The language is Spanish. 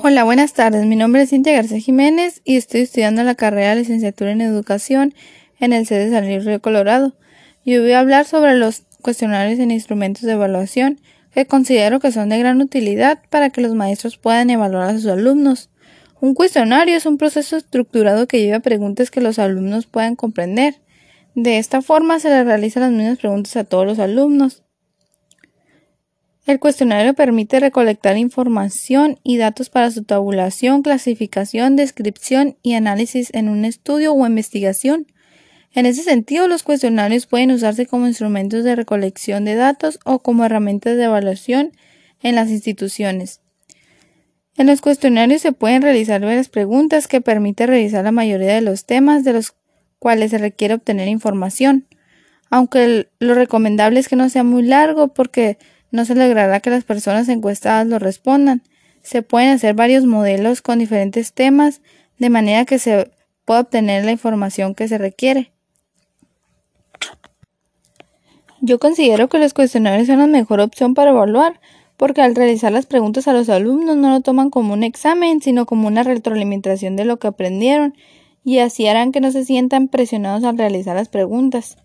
Hola, buenas tardes. Mi nombre es Cintia García Jiménez y estoy estudiando la carrera de licenciatura en educación en el CEDE San Luis Río Colorado. Y hoy voy a hablar sobre los cuestionarios en instrumentos de evaluación que considero que son de gran utilidad para que los maestros puedan evaluar a sus alumnos. Un cuestionario es un proceso estructurado que lleva preguntas que los alumnos puedan comprender. De esta forma se les realizan las mismas preguntas a todos los alumnos. El cuestionario permite recolectar información y datos para su tabulación, clasificación, descripción y análisis en un estudio o investigación. En ese sentido, los cuestionarios pueden usarse como instrumentos de recolección de datos o como herramientas de evaluación en las instituciones. En los cuestionarios se pueden realizar varias preguntas que permiten revisar la mayoría de los temas de los cuales se requiere obtener información, aunque lo recomendable es que no sea muy largo porque no se logrará que las personas encuestadas lo respondan. Se pueden hacer varios modelos con diferentes temas de manera que se pueda obtener la información que se requiere. Yo considero que los cuestionarios son la mejor opción para evaluar, porque al realizar las preguntas a los alumnos no lo toman como un examen, sino como una retroalimentación de lo que aprendieron, y así harán que no se sientan presionados al realizar las preguntas.